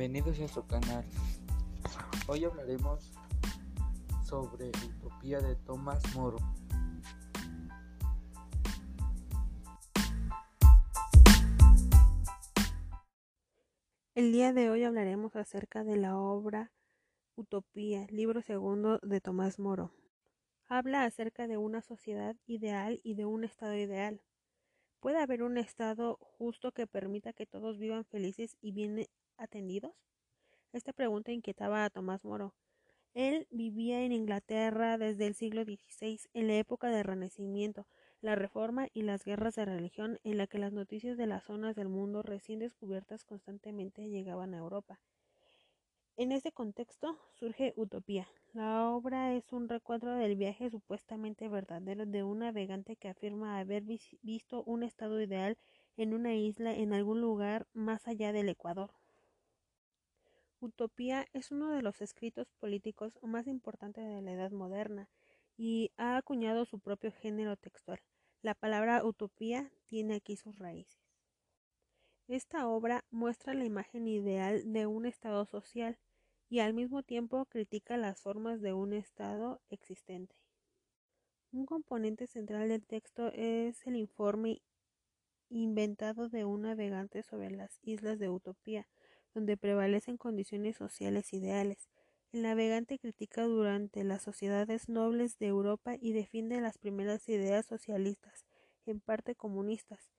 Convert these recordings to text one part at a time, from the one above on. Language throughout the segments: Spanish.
Bienvenidos a su canal. Hoy hablaremos sobre Utopía de Tomás Moro. El día de hoy hablaremos acerca de la obra Utopía, libro segundo de Tomás Moro. Habla acerca de una sociedad ideal y de un estado ideal. ¿Puede haber un estado justo que permita que todos vivan felices y bien atendidos? Esta pregunta inquietaba a Tomás Moro. Él vivía en Inglaterra desde el siglo XVI, en la época del Renacimiento, la Reforma y las guerras de religión, en la que las noticias de las zonas del mundo recién descubiertas constantemente llegaban a Europa. En este contexto surge Utopía. La obra es un recuadro del viaje supuestamente verdadero de un navegante que afirma haber visto un estado ideal en una isla en algún lugar más allá del Ecuador. Utopía es uno de los escritos políticos más importantes de la Edad moderna y ha acuñado su propio género textual. La palabra utopía tiene aquí sus raíces. Esta obra muestra la imagen ideal de un Estado social y al mismo tiempo critica las formas de un Estado existente. Un componente central del texto es el informe inventado de un navegante sobre las islas de Utopía, donde prevalecen condiciones sociales ideales. El navegante critica durante las sociedades nobles de Europa y defiende las primeras ideas socialistas, en parte comunistas,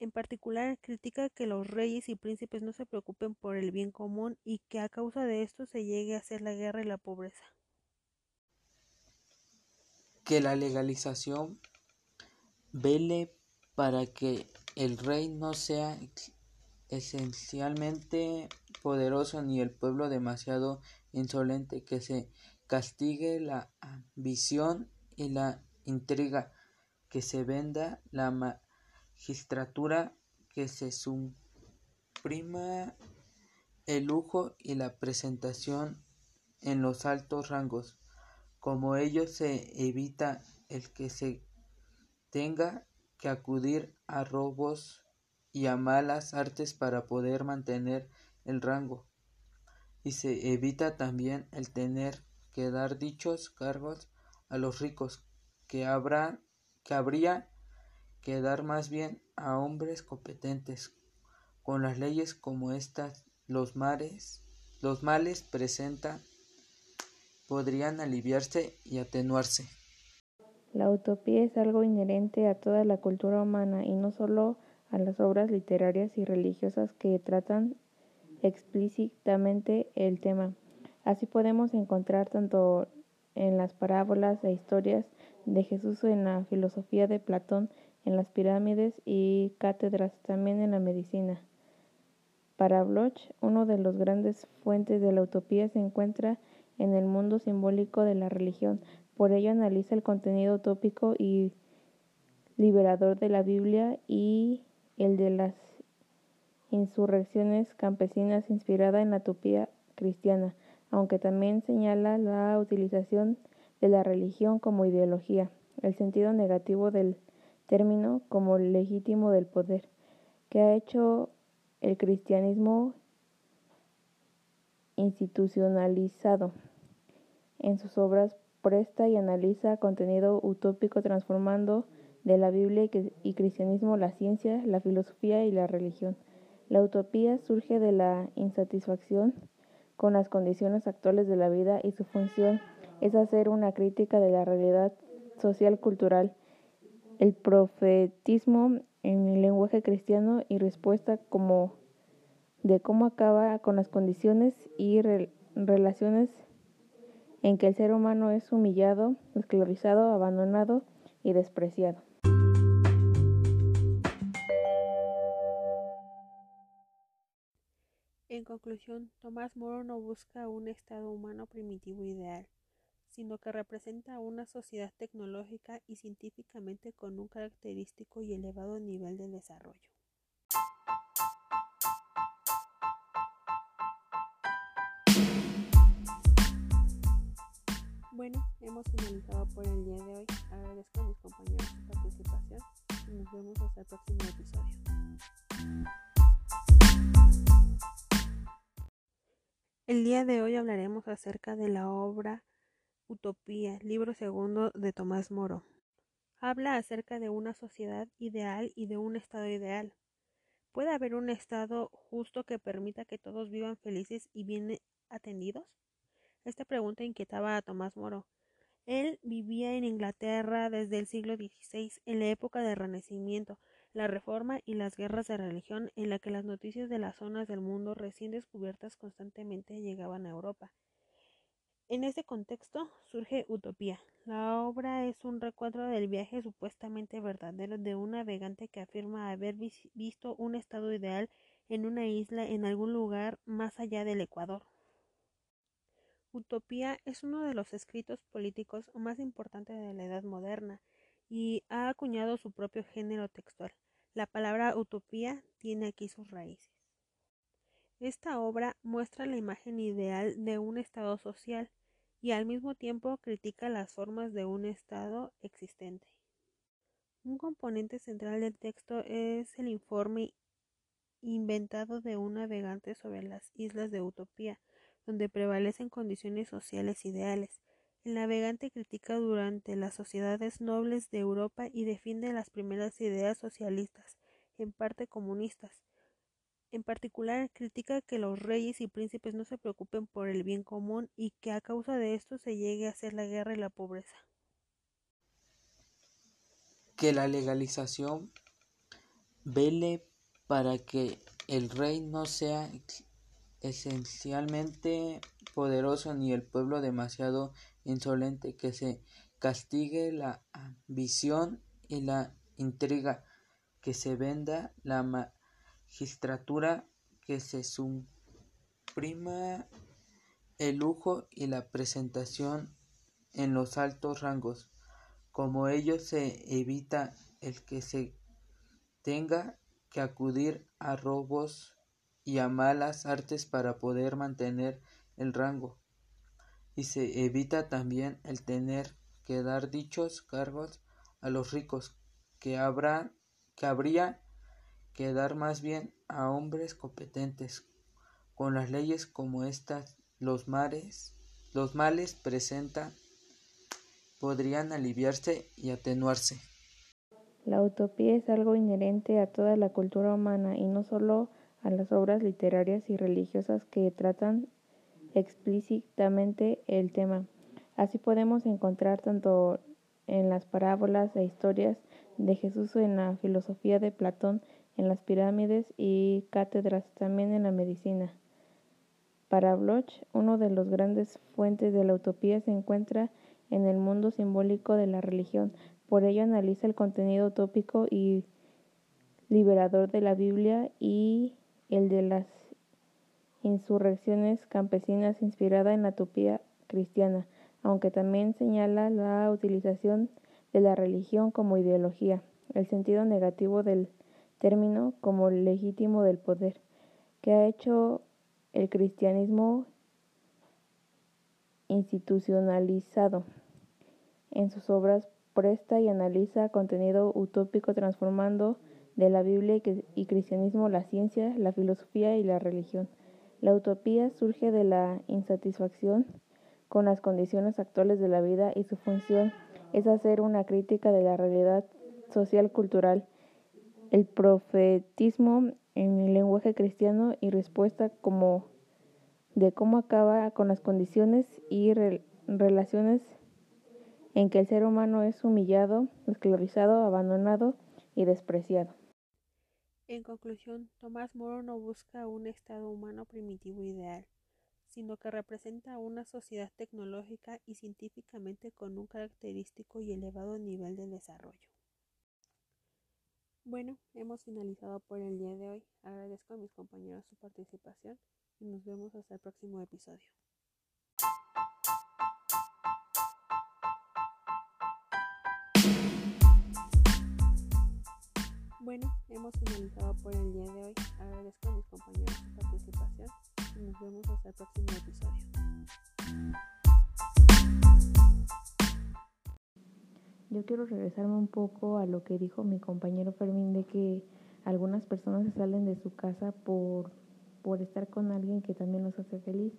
en particular, critica que los reyes y príncipes no se preocupen por el bien común y que a causa de esto se llegue a hacer la guerra y la pobreza. Que la legalización vele para que el rey no sea esencialmente poderoso ni el pueblo demasiado insolente, que se castigue la ambición y la intriga, que se venda la magistratura que se suprima el lujo y la presentación en los altos rangos. Como ello se evita el que se tenga que acudir a robos y a malas artes para poder mantener el rango. Y se evita también el tener que dar dichos cargos a los ricos, que habrá que habría que dar más bien a hombres competentes. Con las leyes como estas, los mares, los males presenta podrían aliviarse y atenuarse. La utopía es algo inherente a toda la cultura humana y no solo a las obras literarias y religiosas que tratan explícitamente el tema. Así podemos encontrar tanto en las parábolas e historias de Jesús en la filosofía de Platón en las pirámides y cátedras, también en la medicina. Para Bloch, uno de los grandes fuentes de la utopía se encuentra en el mundo simbólico de la religión. Por ello analiza el contenido utópico y liberador de la Biblia y el de las insurrecciones campesinas inspirada en la utopía cristiana, aunque también señala la utilización de la religión como ideología, el sentido negativo del término como legítimo del poder, que ha hecho el cristianismo institucionalizado. En sus obras presta y analiza contenido utópico transformando de la Biblia y cristianismo la ciencia, la filosofía y la religión. La utopía surge de la insatisfacción con las condiciones actuales de la vida y su función es hacer una crítica de la realidad social cultural el profetismo en el lenguaje cristiano y respuesta como de cómo acaba con las condiciones y relaciones en que el ser humano es humillado, esclavizado, abandonado y despreciado. En conclusión, Tomás Moro no busca un estado humano primitivo ideal, sino que representa una sociedad tecnológica y científicamente con un característico y elevado nivel de desarrollo. Bueno, hemos finalizado por el día de hoy. Agradezco a mis compañeros su participación y nos vemos hasta el próximo episodio. El día de hoy hablaremos acerca de la obra Utopía, libro segundo de Tomás Moro. Habla acerca de una sociedad ideal y de un estado ideal. ¿Puede haber un estado justo que permita que todos vivan felices y bien atendidos? Esta pregunta inquietaba a Tomás Moro. Él vivía en Inglaterra desde el siglo XVI, en la época del Renacimiento, la Reforma y las guerras de religión, en la que las noticias de las zonas del mundo recién descubiertas constantemente llegaban a Europa. En ese contexto surge Utopía. La obra es un recuadro del viaje supuestamente verdadero de un navegante que afirma haber visto un estado ideal en una isla en algún lugar más allá del Ecuador. Utopía es uno de los escritos políticos más importantes de la Edad Moderna y ha acuñado su propio género textual. La palabra utopía tiene aquí sus raíces. Esta obra muestra la imagen ideal de un estado social y al mismo tiempo critica las formas de un Estado existente. Un componente central del texto es el informe inventado de un navegante sobre las islas de Utopía, donde prevalecen condiciones sociales ideales. El navegante critica durante las sociedades nobles de Europa y defiende las primeras ideas socialistas, en parte comunistas, en particular, critica que los reyes y príncipes no se preocupen por el bien común y que a causa de esto se llegue a hacer la guerra y la pobreza. Que la legalización vele para que el rey no sea esencialmente poderoso ni el pueblo demasiado insolente, que se castigue la ambición y la intriga, que se venda la magistratura que se suprima el lujo y la presentación en los altos rangos. Como ello se evita el que se tenga que acudir a robos y a malas artes para poder mantener el rango. Y se evita también el tener que dar dichos cargos a los ricos, que habrá que habría que dar más bien a hombres competentes. Con las leyes como estas, los mares, los males presenta podrían aliviarse y atenuarse. La utopía es algo inherente a toda la cultura humana y no solo a las obras literarias y religiosas que tratan explícitamente el tema. Así podemos encontrar tanto en las parábolas e historias de Jesús en la filosofía de Platón en las pirámides y cátedras, también en la medicina. Para Bloch, uno de los grandes fuentes de la utopía se encuentra en el mundo simbólico de la religión. Por ello analiza el contenido utópico y liberador de la Biblia y el de las insurrecciones campesinas inspirada en la utopía cristiana, aunque también señala la utilización de la religión como ideología, el sentido negativo del término como legítimo del poder, que ha hecho el cristianismo institucionalizado. En sus obras presta y analiza contenido utópico transformando de la Biblia y cristianismo la ciencia, la filosofía y la religión. La utopía surge de la insatisfacción con las condiciones actuales de la vida y su función es hacer una crítica de la realidad social cultural el profetismo en el lenguaje cristiano y respuesta como de cómo acaba con las condiciones y relaciones en que el ser humano es humillado, esclavizado, abandonado y despreciado. En conclusión, Tomás Moro no busca un estado humano primitivo ideal, sino que representa una sociedad tecnológica y científicamente con un característico y elevado nivel de desarrollo. Bueno, hemos finalizado por el día de hoy. Agradezco a mis compañeros su participación y nos vemos hasta el próximo episodio. Bueno, hemos finalizado por el día de hoy. Agradezco a mis compañeros su participación y nos vemos hasta el próximo episodio. Yo quiero regresarme un poco a lo que dijo mi compañero Fermín de que algunas personas se salen de su casa por, por estar con alguien que también los hace feliz.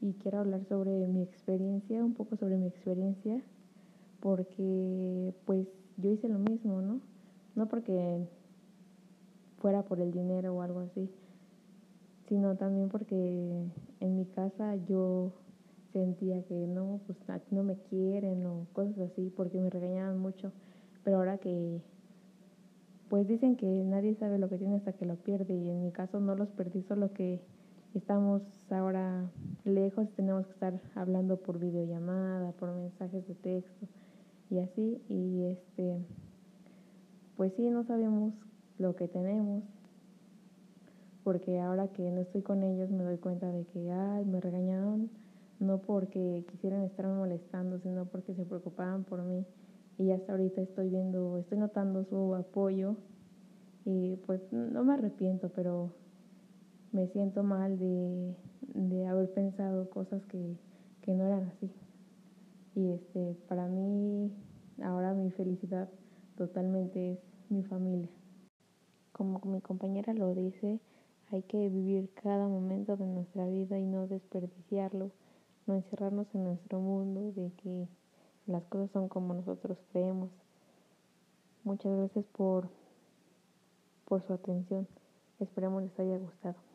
y quiero hablar sobre mi experiencia, un poco sobre mi experiencia, porque pues yo hice lo mismo, ¿no? No porque fuera por el dinero o algo así, sino también porque en mi casa yo sentía que no, pues no me quieren o cosas así, porque me regañaban mucho. Pero ahora que, pues dicen que nadie sabe lo que tiene hasta que lo pierde, y en mi caso no los perdí, solo que estamos ahora lejos, tenemos que estar hablando por videollamada, por mensajes de texto y así, y este, pues sí, no sabemos lo que tenemos, porque ahora que no estoy con ellos me doy cuenta de que, ay, me regañaron, no porque quisieran estarme molestando, sino porque se preocupaban por mí. Y hasta ahorita estoy viendo, estoy notando su apoyo y pues no me arrepiento, pero me siento mal de, de haber pensado cosas que, que no eran así. Y este, para mí, ahora mi felicidad totalmente es mi familia. Como mi compañera lo dice, hay que vivir cada momento de nuestra vida y no desperdiciarlo, no encerrarnos en nuestro mundo de que las cosas son como nosotros creemos. Muchas gracias por, por su atención. Esperemos les haya gustado.